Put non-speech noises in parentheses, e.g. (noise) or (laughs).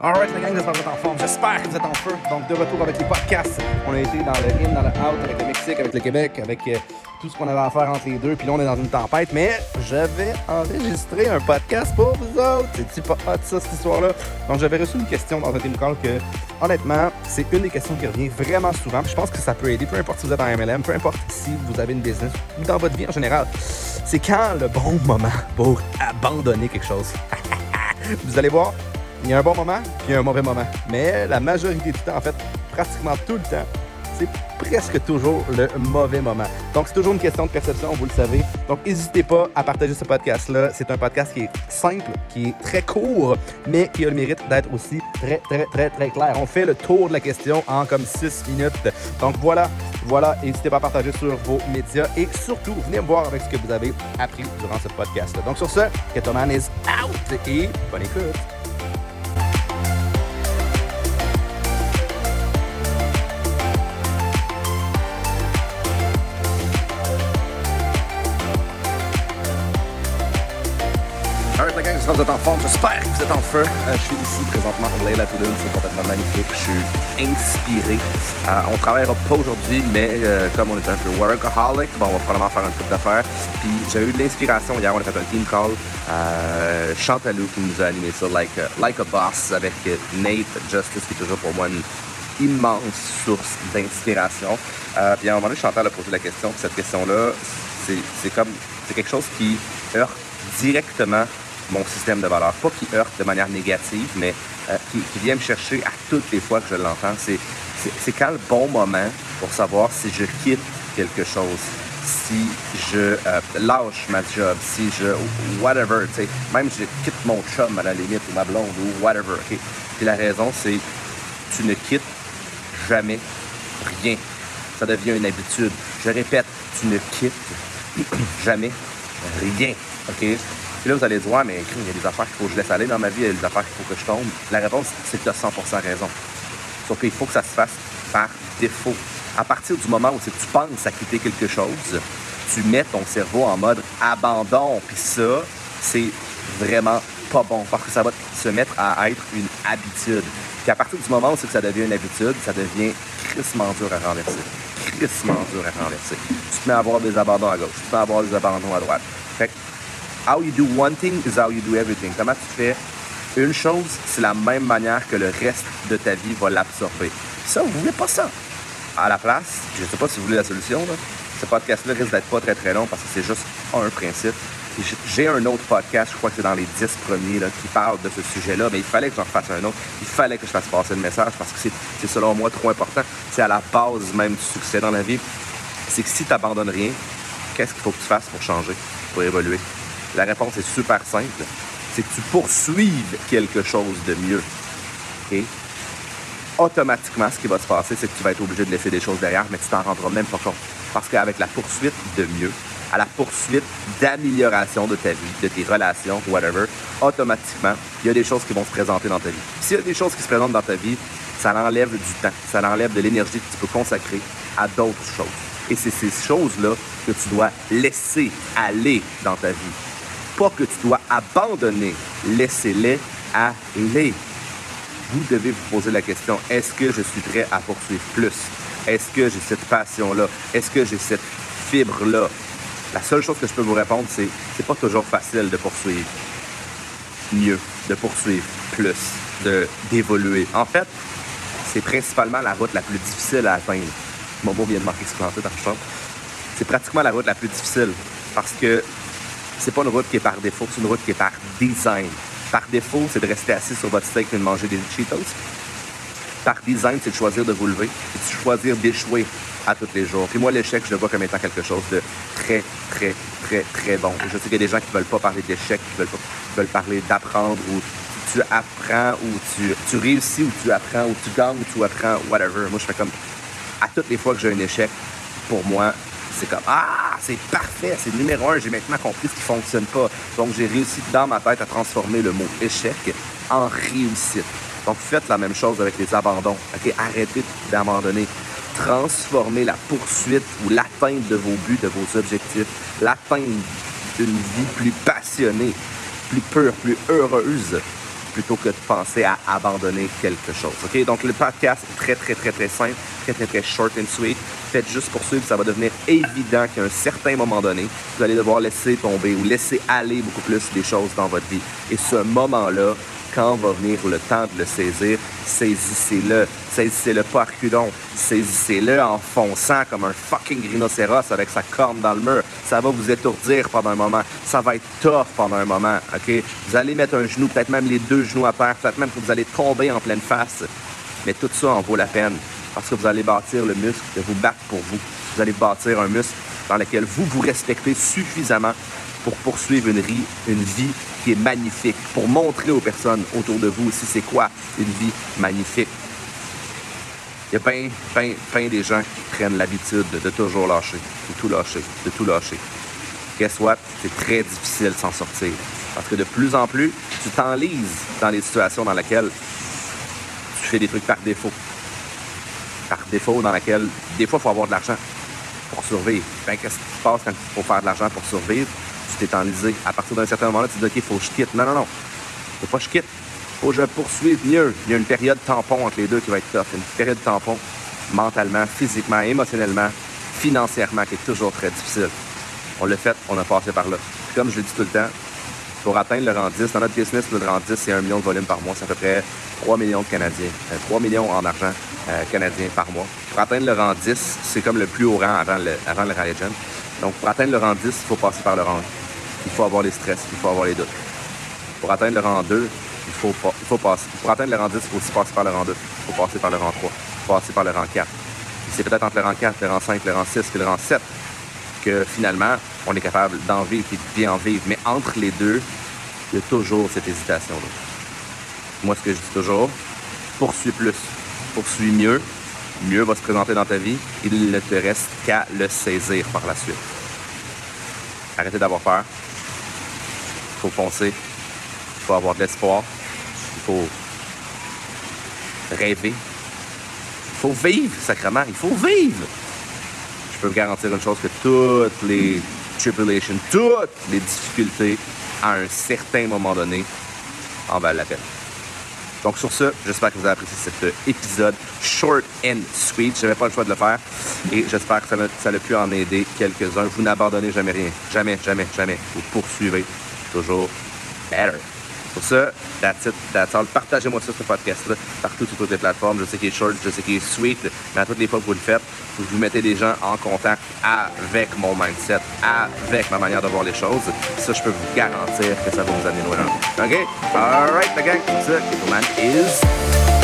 Alright, la gang, j'espère que vous êtes en forme. J'espère que vous êtes en feu. Donc, de retour avec les podcasts. On a été dans le in, dans le out, avec le Mexique, avec le Québec, avec euh, tout ce qu'on avait à faire entre les deux. Puis là, on est dans une tempête. Mais je vais enregistrer un podcast pour vous autres. C'est-tu pas hot, ça, cette histoire-là? Donc, j'avais reçu une question dans un team call que, honnêtement, c'est une des questions qui revient vraiment souvent. Puis je pense que ça peut aider, peu importe si vous êtes en MLM, peu importe si vous avez une business ou dans votre vie en général. C'est quand le bon moment pour abandonner quelque chose? (laughs) vous allez voir, il y a un bon moment, puis un mauvais moment. Mais la majorité du temps, en fait, pratiquement tout le temps, c'est presque toujours le mauvais moment. Donc, c'est toujours une question de perception, vous le savez. Donc, n'hésitez pas à partager ce podcast-là. C'est un podcast qui est simple, qui est très court, mais qui a le mérite d'être aussi très, très, très, très clair. On fait le tour de la question en comme six minutes. Donc, voilà, voilà. N'hésitez pas à partager sur vos médias et surtout, venez me voir avec ce que vous avez appris durant ce podcast-là. Donc, sur ce, Ketoman is out et bonne écoute. J'espère que vous êtes en forme. J'espère que vous êtes en feu. Euh, je suis ici présentement à Leila Toulouse. C'est complètement magnifique. Je suis inspiré. Euh, on travaillera pas aujourd'hui, mais euh, comme on est un peu workaholic, bon, on va probablement faire un truc d'affaires. Puis j'avais eu de l'inspiration hier. On a fait un team call. Euh, Chantalou qui nous a animé ça, like, like a Boss, avec Nate Justice, qui est toujours pour moi une immense source d'inspiration. Euh, puis à un moment donné, Chantal a posé la question. Cette question-là, c'est comme c'est quelque chose qui heurte directement mon système de valeurs. Pas qui heurte de manière négative, mais euh, qui, vient me chercher à toutes les fois que je l'entends. C'est quand le bon moment pour savoir si je quitte quelque chose, si je euh, lâche ma job, si je whatever, tu sais, même si je quitte mon chum à la limite ou ma blonde ou whatever. ok. Puis la raison, c'est tu ne quittes jamais rien. Ça devient une habitude. Je répète, tu ne quittes (clears throat) jamais rien. OK? Puis là, vous allez dire, ouais, mais il y a des affaires qu'il faut que je laisse aller dans ma vie, il y a des affaires qu'il faut que je tombe. La réponse, c'est que tu as 100% raison. Sauf qu'il faut que ça se fasse par défaut. À partir du moment où tu penses à quitter quelque chose, tu mets ton cerveau en mode abandon. Puis ça, c'est vraiment pas bon parce que ça va se mettre à être une habitude. Puis à partir du moment où c'est que ça devient une habitude, ça devient crissement dur à renverser. Crissement dur à renverser. Tu à avoir des abandons à gauche, tu à avoir des abandons à droite. How you do one thing is how you do everything. Comment tu fais une chose, c'est la même manière que le reste de ta vie va l'absorber. Ça, vous voulez pas ça. À la place, je sais pas si vous voulez la solution, ce podcast-là risque d'être pas très très long parce que c'est juste un principe. J'ai- un autre podcast, je crois que c'est dans les dix premiers, là, qui parle de ce sujet-là, mais il fallait que j'en fasse un autre. Il fallait que je fasse passer le message parce que c'est selon moi trop important. C'est à la base même du succès dans la vie. C'est que si tu n'abandonnes rien, qu'est-ce qu'il faut que tu fasses pour changer, pour évoluer? La réponse est super simple. C'est que tu poursuives quelque chose de mieux. OK? Automatiquement, ce qui va se passer, c'est que tu vas être obligé de laisser des choses derrière, mais tu t'en rendras même pas compte. Parce qu'avec la poursuite de mieux, à la poursuite d'amélioration de ta vie, de tes relations, whatever, automatiquement, il y a des choses qui vont se présenter dans ta vie. S'il y a des choses qui se présentent dans ta vie, ça l'enlève du temps, ça l'enlève de l'énergie que tu peux consacrer à d'autres choses. Et c'est ces choses-là que tu dois laisser aller dans ta vie. Pas que tu dois abandonner. Laissez-les aller. Vous devez vous poser la question, est-ce que je suis prêt à poursuivre plus? Est-ce que j'ai cette passion-là? Est-ce que j'ai cette fibre-là? La seule chose que je peux vous répondre, c'est c'est pas toujours facile de poursuivre mieux, de poursuivre plus, de d'évoluer. En fait, c'est principalement la route la plus difficile à atteindre. Mon beau vient de marquer ce planté dans le champ. C'est pratiquement la route la plus difficile parce que c'est pas une route qui est par défaut, c'est une route qui est par design. Par défaut, c'est de rester assis sur votre steak et de manger des Cheetos. Par design, c'est de choisir de vous lever et de choisir d'échouer à tous les jours. Puis moi, l'échec, je le vois comme étant quelque chose de très, très, très, très bon. Je sais qu'il y a des gens qui veulent pas parler d'échec, qui veulent, pas, veulent parler d'apprendre ou tu apprends ou tu, tu réussis ou tu apprends ou tu gagnes ou tu apprends, whatever. Moi, je fais comme à toutes les fois que j'ai un échec, pour moi, c'est comme Ah, c'est parfait, c'est numéro un, j'ai maintenant compris ce qui fonctionne pas. Donc, j'ai réussi dans ma tête à transformer le mot échec en réussite. Donc, faites la même chose avec les abandons. Arrêtez d'abandonner. Transformez la poursuite ou l'atteinte de vos buts, de vos objectifs, l'atteinte d'une vie plus passionnée, plus pure, plus heureuse plutôt que de penser à abandonner quelque chose. Donc, le podcast est très, très, très, très simple, très, très, très short and sweet. Faites juste poursuivre, ça va devenir évident qu'à un certain moment donné, vous allez devoir laisser tomber ou laisser aller beaucoup plus des choses dans votre vie. Et ce moment-là, quand va venir le temps de le saisir, saisissez-le. Saisissez-le pas à reculons. Saisissez-le en fonçant comme un fucking rhinocéros avec sa corne dans le mur. Ça va vous étourdir pendant un moment. Ça va être tough pendant un moment. OK? Vous allez mettre un genou, peut-être même les deux genoux à terre, peut-être même que vous allez tomber en pleine face. Mais tout ça en vaut la peine parce que vous allez bâtir le muscle de vous battre pour vous. Vous allez bâtir un muscle dans lequel vous vous respectez suffisamment pour poursuivre une, vie qui est magnifique, pour montrer aux personnes autour de vous aussi c'est quoi une vie magnifique. Il y a plein, plein, plein des gens qui prennent l'habitude de, toujours lâcher, de tout lâcher, de tout lâcher. Guess what? C'est très difficile de s'en sortir. Parce que de plus en plus, tu t'enlises dans les situations dans lesquelles tu fais des trucs par défaut. Par défaut, dans lesquelles, des fois, il faut avoir de l'argent pour survivre. Ben, qu'est-ce qui se passe quand il faut faire de l'argent pour survivre? Tu t'es enlisé. À partir d'un certain moment-là, tu dis, OK, il faut que je quitte. Non, non, non. Faut pas que je quitte. faut que je poursuive mieux. Il y a une période tampon entre les deux qui va être tough. Une période tampon mentalement, physiquement, émotionnellement, financièrement, qui est toujours très difficile. On l'a fait, on a passé par là. comme je le dis tout le temps, pour atteindre le rang 10, dans notre business, le rang 10, c'est un million de volume par mois. C'est à peu près 3 millions de Canadiens. 3 euh, millions en argent euh, canadien par mois. Pour atteindre le rang 10, c'est comme le plus haut rang avant le, avant le Donc, pour atteindre le rang 10, il faut passer par le rang 1 il faut avoir les stress, il faut avoir les doutes. Pour atteindre le rang 2, il faut, il faut passer. Pour atteindre le rang 10, il faut aussi passer par le rang 2. Il faut passer par le rang 3. Il faut passer par le rang 4. C'est peut-être entre le rang 4, le rang 5, le rang 6 et le rang 7 que finalement, on est capable d'en vivre et de bien en vivre. Mais entre les deux, il y a toujours cette hésitation-là. Moi, ce que je dis toujours, poursuis plus, poursuis mieux, mieux va se présenter dans ta vie. Il ne te reste qu'à le saisir par la suite. Arrêtez d'avoir peur. Faut foncer. Il faut avoir de l'espoir. Il faut rêver. Il faut vivre, sacrément. Il faut vivre. Je peux vous garantir une chose que toutes les tribulations, toutes les difficultés, à un certain moment donné, en valent la peine. Donc sur ce, j'espère que vous avez apprécié cet épisode short and sweet. Je n'avais pas le choix de le faire et j'espère que ça a, pu en aider quelques-uns. Vous n'abandonnez jamais rien. Jamais, jamais, jamais. Vous poursuivez toujours better. Pour ça, that's it. Partagez-moi ça, ce podcast-là, partout sur toutes les plateformes. Je sais qu'il est short, je sais qu'il est sweet, mais à toutes les fois que vous le faites, vous mettez des gens en contact avec mon mindset, avec ma manière de voir les choses. Ça, je peux vous garantir que ça va vous amener loin. OK? All right, la gang, ça, man is...